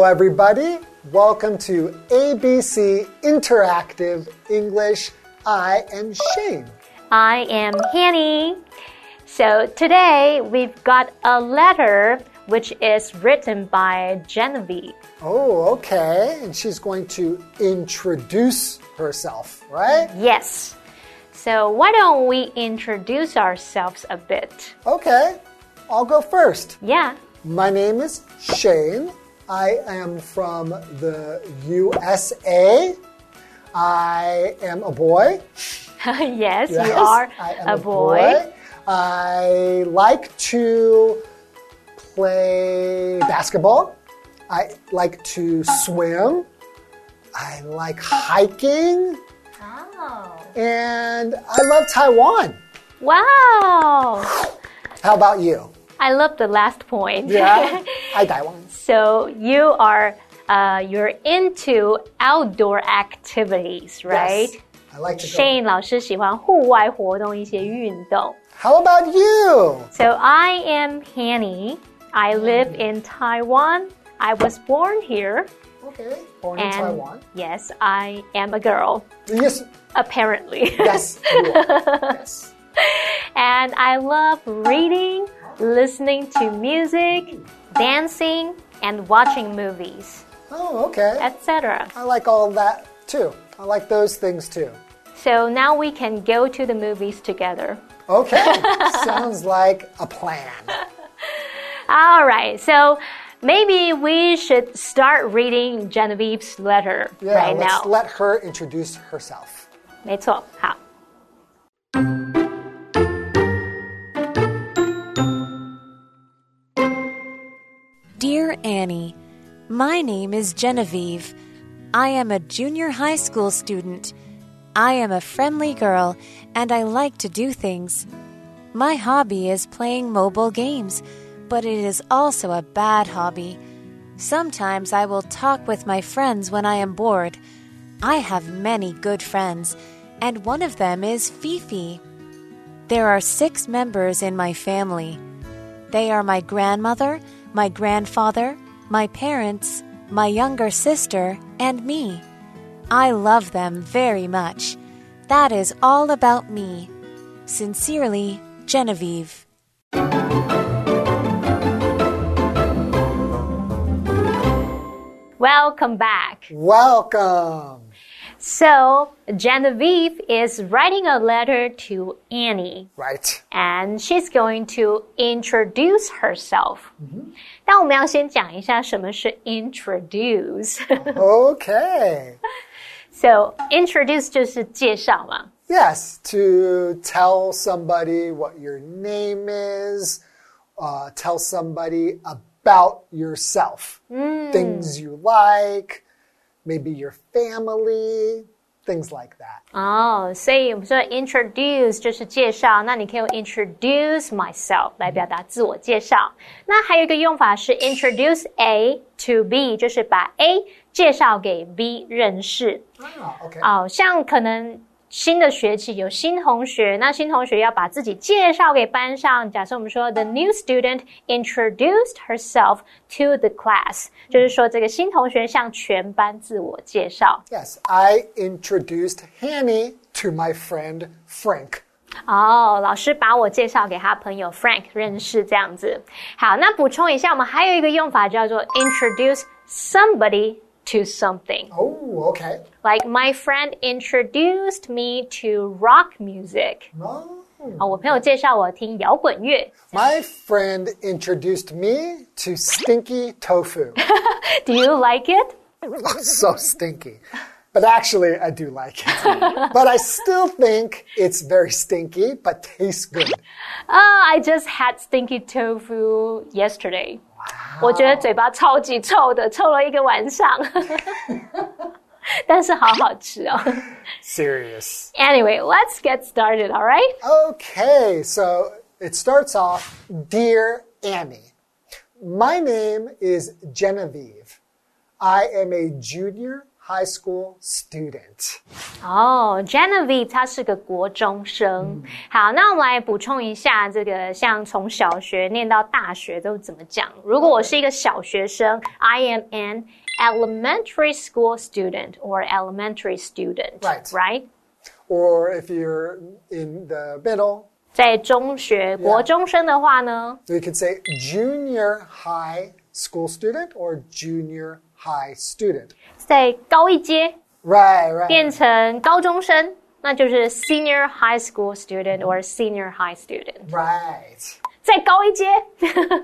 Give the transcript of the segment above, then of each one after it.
Hello, everybody. Welcome to ABC Interactive English. I am Shane. I am Hanny. So today we've got a letter which is written by Genevieve. Oh, okay. And she's going to introduce herself, right? Yes. So why don't we introduce ourselves a bit? Okay. I'll go first. Yeah. My name is Shane. I am from the USA. I am a boy. yes, Yes, you are I am a boy. I like to play basketball. I like to swim. I like hiking. Oh. And I love Taiwan. Wow. How about you? I love the last point. Yeah, I Taiwan. so you are uh, you're into outdoor activities, right? Yes, I like to go. Shane 老师喜欢户外活动，一些运动。 How about you? So I am Hanny. I live in Taiwan. I was born here. Okay, born in And Taiwan. yes, I am a girl, Yes, apparently. yes, you are. yes. and I love reading, listening to music, dancing, and watching movies, Oh, okay. etc. I like all that too. I like those things too. So now we can go to the movies together. Okay, sounds like a plan. All right, so maybe we should start reading Genevieve's letter Yeah, right let's now. let her introduce herself. 没错，好。 Annie, my name is Genevieve. I am a junior high school student. I am a friendly girl and I like to do things. My hobby is playing mobile games, but it is also a bad hobby. Sometimes I will talk with my friends when I am bored. I have many good friends, and one of them is Fifi. There are six members in my family. They are my grandmother, my grandfather, my parents, my younger sister, and me. I love them very much. That is all about me. Sincerely, Genevieve. Welcome back. Welcome. So, Genevieve is writing a letter to Annie, Right. and she's going to introduce herself. 但我们要先讲一下什么是 introduce. Okay. so, introduce 就是介绍嘛。 Yes, to tell somebody what your name is, uh, tell somebody about yourself, things you like, Maybe your family, things like that. 哦，所以我们说 introduce 就是介绍，那你可以用 introduce myself 来表达自我介绍。那还有一个用法是 introduce A to B，就是把 A 介绍给 B 认识。Ah, okay. 哦，像可能新的学期有新同学，那新同学要把自己介绍给班上。假设我们说 the new student introduced herself to the class，就是说这个新同学向全班自我介绍。Yes, I introduced Hanny to my friend Frank. 哦，老师把我介绍给他朋友 Frank 认识，这样子。好，那补充一下，我们还有一个用法叫做 introduce somebody to something。 Oh, okay. Like my friend introduced me to rock music。 Oh. 啊，我朋友介绍我听摇滚乐。 My friend introduced me to stinky tofu. Do you like it? so stinky. But actually, I do like it. but I still think it's very stinky, but tastes good. Oh, I just had stinky tofu yesterday. 我觉得嘴巴超级臭的，臭了一个晚上。但是好好吃哦。 Serious. Anyway, let's get started, all right? Okay, so it starts off Dear Annie, my name is Genevieve. I am a junior high school student. 哦、g e n e v i v e 她是个国中生。好，那我们来补充一下，这个像从小学念到大学都怎么讲？如果我是一个小学生，I am an elementary school student or elementary student. Right. Right. Or if you're in the middle, 在中学国中生的话呢 so you could say junior high school student or junior high student. 在高一阶 Right, right. 变成高中生，那就是 senior high school student or senior high student。 Right. 再高一阶，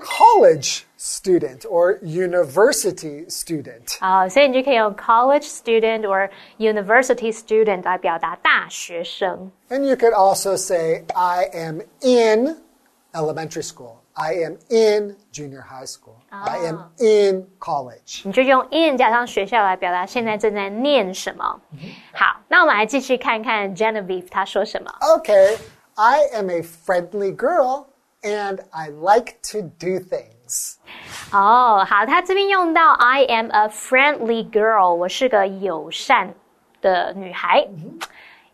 College student or university student. 啊，所以你就可以用 college student or university student 来表达大学生。 And you could also say, I am in elementary school. I am in junior high school. I am in college. 你就用 in 加上学校来表达现在正在念什么。好，那我们来继续看看 Genevieve 她说什么。 Okay, I am a friendly girl and I like to do things. 哦，好，她这边用到 I am a friendly girl，我是个友善的女孩。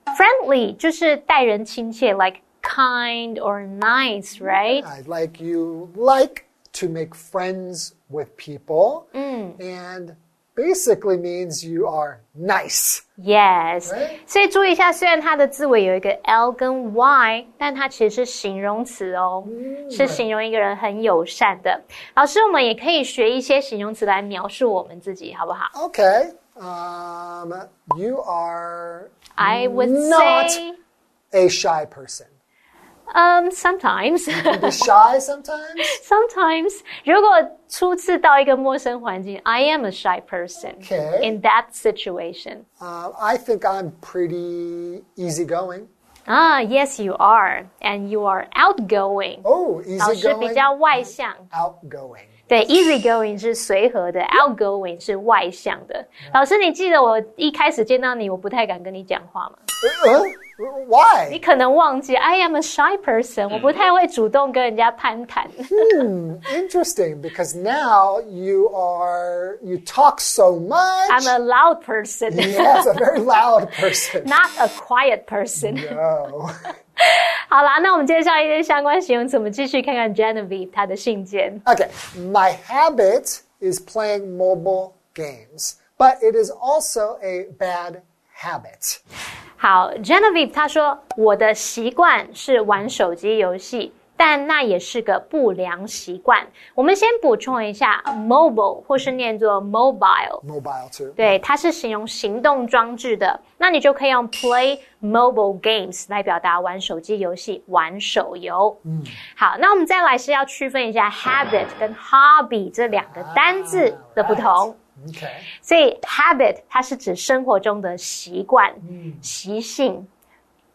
Friendly 就是待人亲切，like kind or nice, right? I like you like to make friends with people and basically means you are nice. Yes，、 Right. 所以注意一下，虽然它的字尾有一个 l 跟 y，但它其实是形容词哦，是形容一个人很友善的。老师，我们也可以学一些形容词来描述我们自己，好不好 Okay. Um, you are ？I would Not- say, a shy person. um, sometimes, Be shy sometimes. sometimes，如果初次到一个陌生环境，I am a shy person Okay. in that situation. Uh, I think I'm pretty easygoing. Ah, yes, you are, and you are outgoing. Oh, 老师比 easygoing. 较外向。 Outgoing. 对，easygoing 是随和的，outgoing 是外向的。老师，你记得我一开始见到你，我不太敢跟你讲话吗？ Uh, 你 why? 可能忘记，I am a shy person，我不太会主动跟人家攀谈。 Interesting, because now you are you talk so much. I'm a loud person, yes, a very loud person. not a quiet person。 No. 好啦，那我们介绍一些相关形容词，我们继续看看 Genevieve 她的信件。 Okay, my habit is playing mobile games, but it is also a bad habit. 好，Genevieve 她说我的习惯是玩手机游戏，但那也是个不良习惯。我们先补充一下，mobile 或是念作 mobile。Mobile too. 对，它是形容行动装置的，那你就可以用 play mobile games 来表达玩手机游戏、玩手游。嗯，好，那我们再来是要区分一下 habit 跟 hobby 这两个单字的不同。Okay. 所以 habit 它是指生活中的习惯、习性，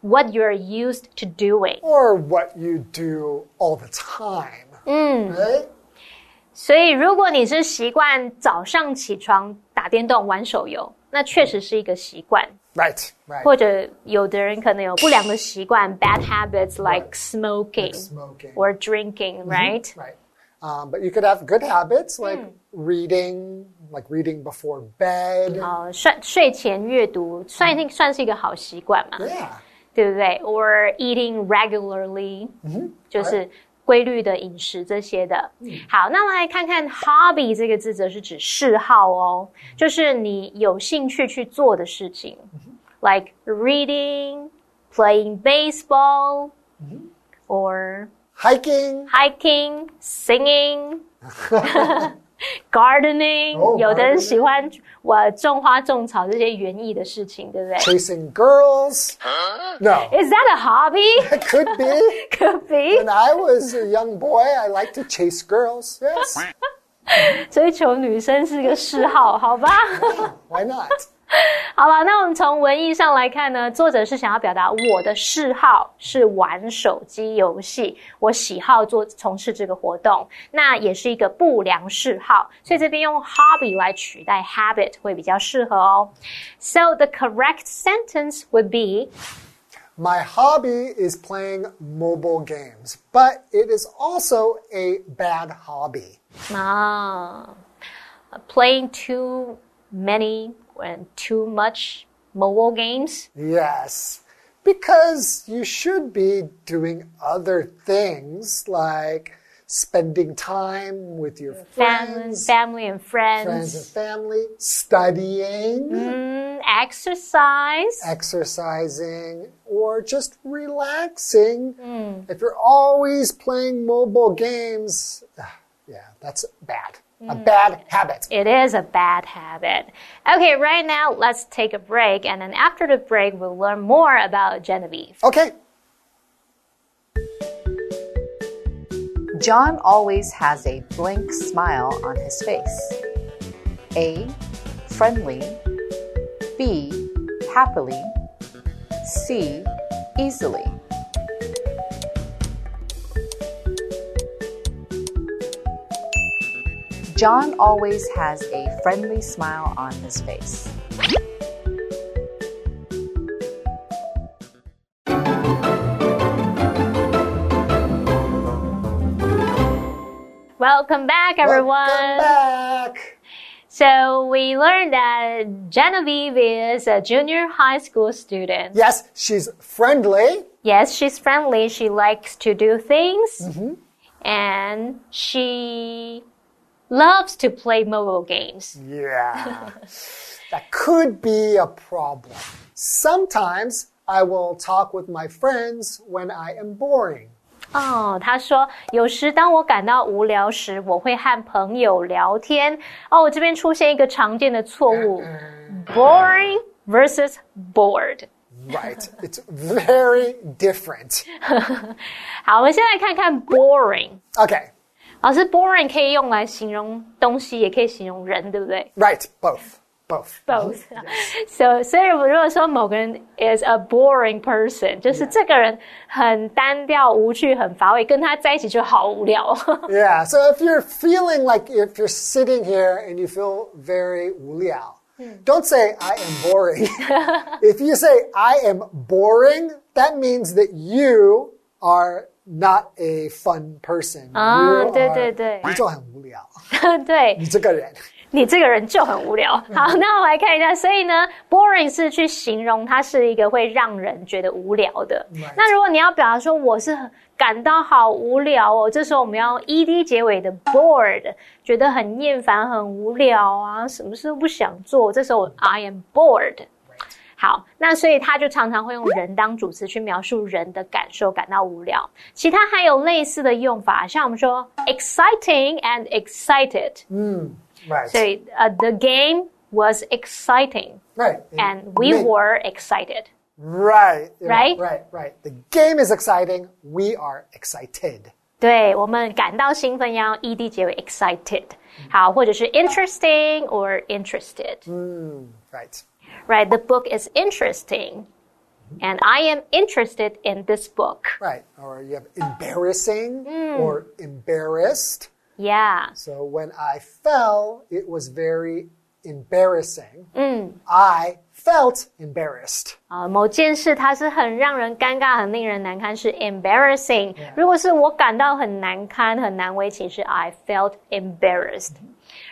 what you're used to doing。 Or what you do all the time. Right? 所以如果你是习惯早上起床打电动、玩手游，那确实是一个习惯。 Right. Right. 或者有的人可能有不良的习惯 （bad habits like smoking Smoking. or drinking）, right? Right. Um, but you could have good habits like reading, like reading before bed. 哦，睡睡前阅读算一算是一个好习惯嘛， Yeah. 对不对？Or eating regularly，、就是规律的饮食这些的。好，那我们来看看 hobby 这个字，则是指嗜好哦，就是你有兴趣去做的事情、l i k e reading, playing baseball, or Hiking. hiking, singing, gardening，、哦有的人 gardening 喜欢我种花种草这些园艺的事情，对不对 Chasing girls. No. Is that a hobby? It could be. Could be. When I was a young boy, I liked to chase girls. Yes. 追求女生是个嗜好，好吧？ Why not? 好了，那我们从文意上来看呢，作者是想要表达我的嗜好是玩手机游戏，我喜好做从事这个活动，那也是一个不良嗜好，所以这边用 hobby 来取代 habit 会比较适合哦。So the correct sentence would be My hobby is playing mobile games, but it is also a bad hobby. 啊、playing too many and too much mobile games. Yes, because you should be doing other things like spending time with your Family, friends, family and friends. friends and family, studying, Mm, exercise. exercising, or just relaxing. If you're always playing mobile games, ah, yeah, that's bad. A bad habit. It is a bad habit. Okay, right now let's take a break, and then after the break, we'll learn more about Genevieve. Okay. John always has a blank smile on his face. A. Friendly. B. Happily. C. Easily. John always has a friendly smile on his face. Welcome back, everyone. Welcome back. So we learned that Genevieve is a junior high school student. Yes, she's friendly. Yes, she's friendly. She likes to do things. Mm-hmm. And she loves to play mobile games. Yeah. that could be a problem. Sometimes I will talk with my friends when I am boring. 哦，他说有时当我感到无聊时，我会和朋友聊天。哦，我这边出现一个常见的错误，boring versus bored。 Right. it's very different. 好，我们先来看看 boring。 Okay. 老师，boring 可以用来形容东西，也可以形容人，对不对 Right. Both. Both. ？Both。So，所以如果说某个人 is a boring person，就是这个人很单调、无趣、很乏味，跟他在一起就好无聊。 Yeah. So if you're feeling like if you're sitting here and you feel very 无聊, don't say I am boring. if you say I am boring, that means that you are not a fun person. 啊对对对你就很无聊。对，你这个人。你这个人就很无聊。好，那我来看一下，所以呢，boring 是去形容它是一个会让人觉得无聊的。那如果你要表达说我是很感到好无聊哦，这时候我们要 ed 结尾的 bored，觉得很厌烦、很无聊啊，什么事都不想做。这时候 I am bored。好，那所以他就常常会用人当主词去描述人的感受，感到无聊。其他还有类似的用法，像我们说 exciting and excited。 Right. 所以呃、t h e game was exciting right. and we Make- were excited. Right. Right? Right. Right. The game is exciting. We are excited. 对我们感到兴奋，要 ed 结尾 excited。好，或者是 interesting or interested。 Right. Right, the book is interesting, and I am interested in this book. Right. Or you have embarrassing or embarrassed. Yeah. So when I fell, it was very embarrassing. I felt embarrassed. 啊、某件事它是很让人尴尬、很令人难堪，是 embarrassing。如果是我感到很难堪、很难为情，是 I felt embarrassed。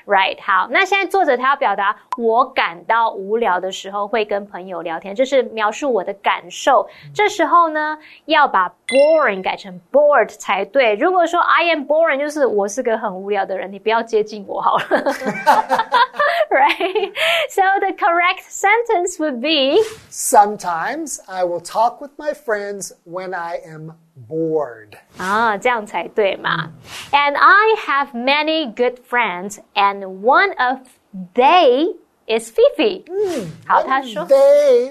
Right，好，那现在作者他要表达我感到无聊的时候会跟朋友聊天，这是描述我的感受。这时候呢，要把 boring 改成 bored 才对。如果说 I am boring，就是我是个很无聊的人，你不要接近我好了。right? So the correct sentence would be Sometimes I will talk with my friends when I am bored. 啊，这样才对嘛。And I have many good friends, and one of they is Fifi。好，他说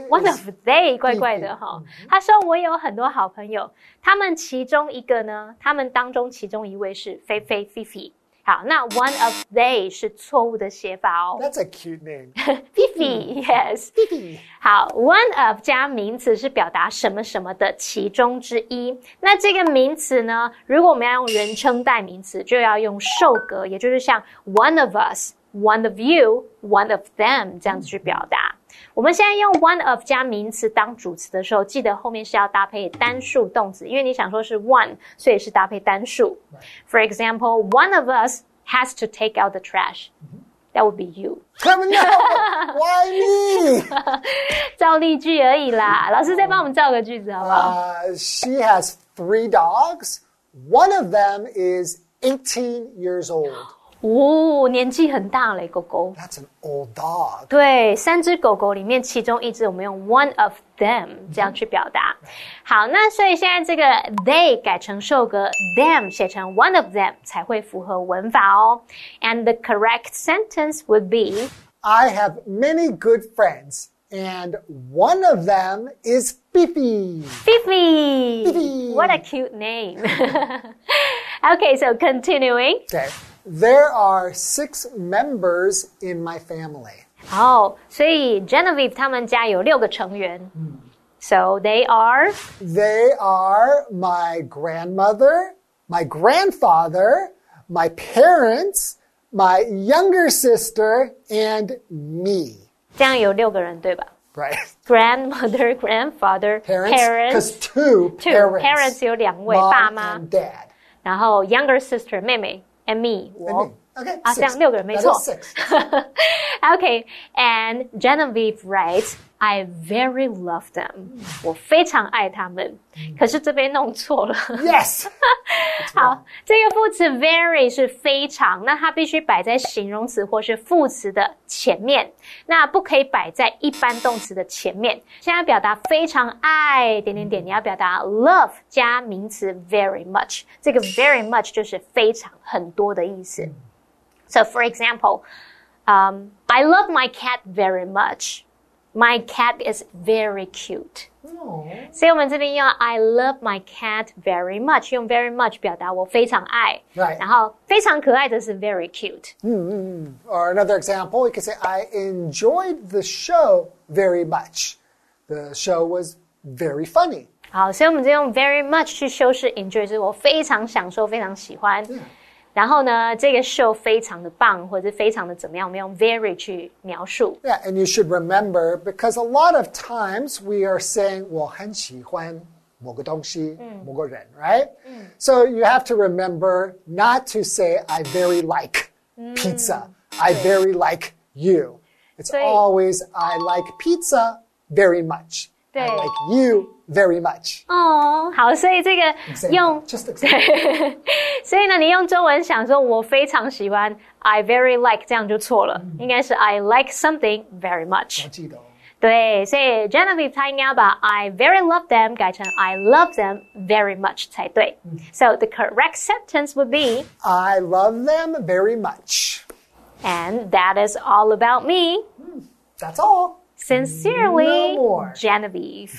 one of they 怪怪的哈。他说我有很多好朋友，他们其中一个呢，他们当中其中一位是菲菲 Fifi。好，那 one of they 是错误的写法哦。That's a cute name. Fifi yes Fifi.。好，one of 加名词是表达什么什么的其中之一。那这个名词呢，如果我们要用人称代名词，就要用受格，也就是像 one of us、one of you、one of them 这样子去表达。我们现在用 one of 加名词当主词的时候，记得后面是要搭配单数动词，因为你想说是 one，所以是搭配单数。For example, one of us has to take out the trash. That would be you. Come on, no, why me? 造例句而已啦。老师再帮我们造个句子好不好？ Uh, she has three dogs. One of them is 18 years old. 哦，年纪很大嘞，狗狗。 That's an old dog. 对，三只狗狗里面其中一只，我们用 one of them 这样去表达。好，那所以现在这个 they 改成受格，them 写成 one of them 才会符合文法哦。And the correct sentence would be I have many good friends, and one of them is Fifi. Fifi. Fifi. What a cute name. okay, so continuing. Okay. There are six members in my family. 哦，所以 Genevieve 他们家有六个成员。So they are They are my grandmother, my grandfather, my parents, my younger sister, and me. 这样有六个人对吧 Right? ？Grandmother, grandfather, Parents, parents, because two, two parents, parents 有两位爸 mom 妈， and dad. 然后 younger sister 妹妹 and me 我 And me. Okay, 啊，这 six. 样六个人没 That 错 is。six. okay, and Genevieve writes, I very love them. 我非常爱他们。可是这边弄错了。Yes. 好，这个副词 very 是非常，那它必须摆在形容词或是副词的前面，那不可以摆在一般动词的前面。现在表达非常爱点点点，你要表达 love 加名词 very much，这个 very much 就是非常很多的意思。So for example, um, I love my cat very much. My cat is very cute. 所以我们这边用 I love my cat very much，用 very much 表达我非常爱。 Right. 然后非常可爱的是 very cute。 Or another example, we could say, I enjoyed the show very much. The show was very funny. 好，所以我们就用 very much 去修饰 enjoy，就是我非常享受，非常喜欢。 然后呢，这个 show 非常的棒，或者是非常的怎么样，我们用 very 去描述。 Yeah, and you should remember because a lot of times we are saying 我很喜欢某个东西，某个人, right? So you have to remember not to say I very like pizza. I very like you. It's 对。 always I like pizza very much. I 对。 like you very much. 哦，好，所以这个 Example, 用 just example. 所以呢，你用中文想说，我非常喜欢，I very like，这样就错了，应该是 I like something very much。记得哦。对，所以 Genevieve 她应该要把 I very love them 改成 I love them very much 才对。So the correct sentence would be, I love them very much. and that is all about me. That's all. Sincerely, No more. Genevieve.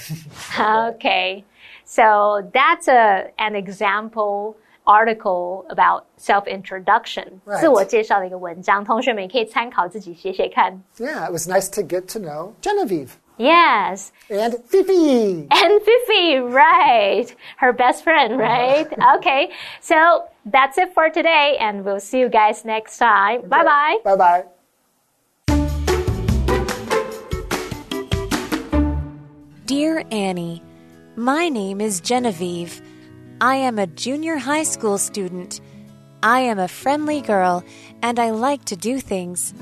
okay, so that's a an example article about self introduction. Right. 自我介绍的一个文章，同学们也可以参考自己写写看。 Yeah, it was nice to get to know Genevieve Yes. and Fifi. And Fifi, right. Her best friend, right? okay. So that's it for today, and we'll see you guys next time. Bye bye. Bye bye. Dear Annie, my name is Genevieve. I am a junior high school student. I am a friendly girl and I like to do things.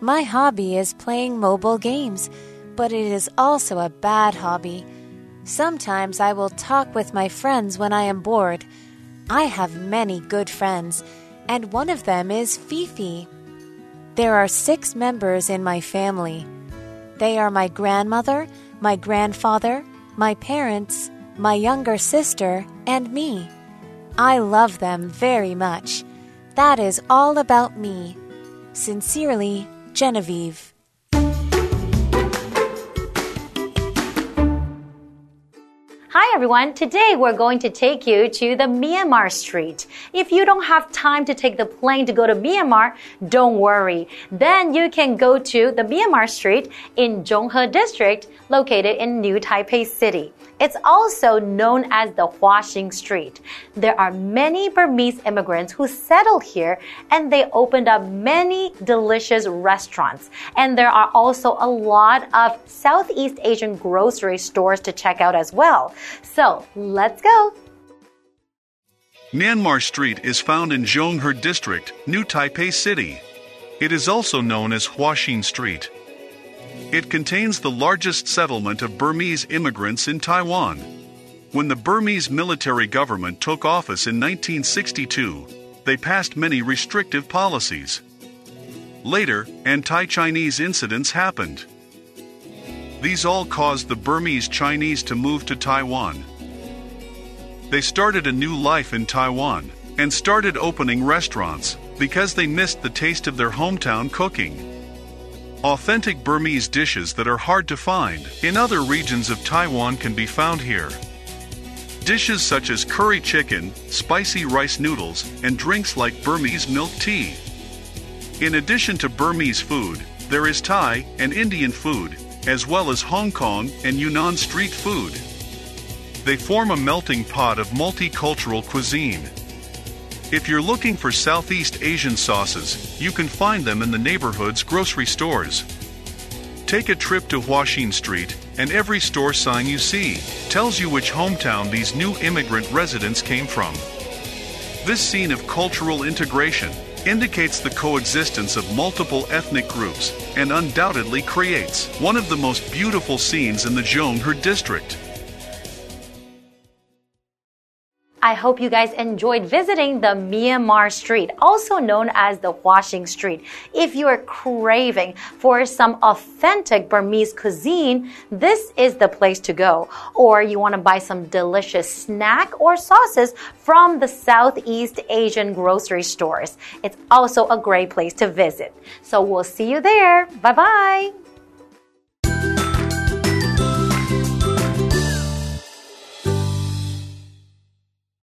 My hobby is playing mobile games, but it is also a bad hobby. Sometimes I will talk with my friends when I am bored. I have many good friends, and one of them is Fifi. There are six members in my family. They are my grandmother, my grandfather, my parents, my younger sister, and me. I love them very much. That is all about me. Sincerely, Genevieve. Hi everyone, today we're going to take you to the Myanmar street. If you don't have time to take the plane to go to Myanmar, don't worry. Then you can go to the Myanmar street in Zhonghe district located in New Taipei City. It's also known as the Huaxin Street. There are many Burmese immigrants who settled here and they opened up many delicious restaurants. And there are also a lot of Southeast Asian grocery stores to check out as well. So let's go. Myanmar Street is found in Zhonghe District, New Taipei City. It is also known as Huaxin Street. It contains the largest settlement of Burmese immigrants in Taiwan. When the Burmese military government took office in 1962, they passed many restrictive policies. Later, anti Chinese incidents happened. These all caused the Burmese Chinese to move to Taiwan. They started a new life in Taiwan and started opening restaurants because they missed the taste of their hometown cooking. Authentic Burmese dishes that are hard to find in other regions of Taiwan can be found here. Dishes such as curry chicken, spicy rice noodles, and drinks like Burmese milk tea. In addition to Burmese food, there is Thai and Indian food, as well as Hong Kong and Yunnan street food. They form a melting pot of multicultural cuisine. If you're looking for Southeast Asian sauces, you can find them in the neighborhood's grocery stores. Take a trip to Huaxin Street, and every store sign you see tells you which hometown these new immigrant residents came from. This scene of cultural integration indicates the coexistence of multiple ethnic groups and undoubtedly creates one of the most beautiful scenes in the Zhonghe district. I hope you guys enjoyed visiting the Myanmar Street, also known as the Huaxin Street. If you are craving for some authentic Burmese cuisine, this is the place to go. Or you want to buy some delicious snack or sauces from the Southeast Asian grocery stores. It's also a great place to visit. So we'll see you there. Bye bye.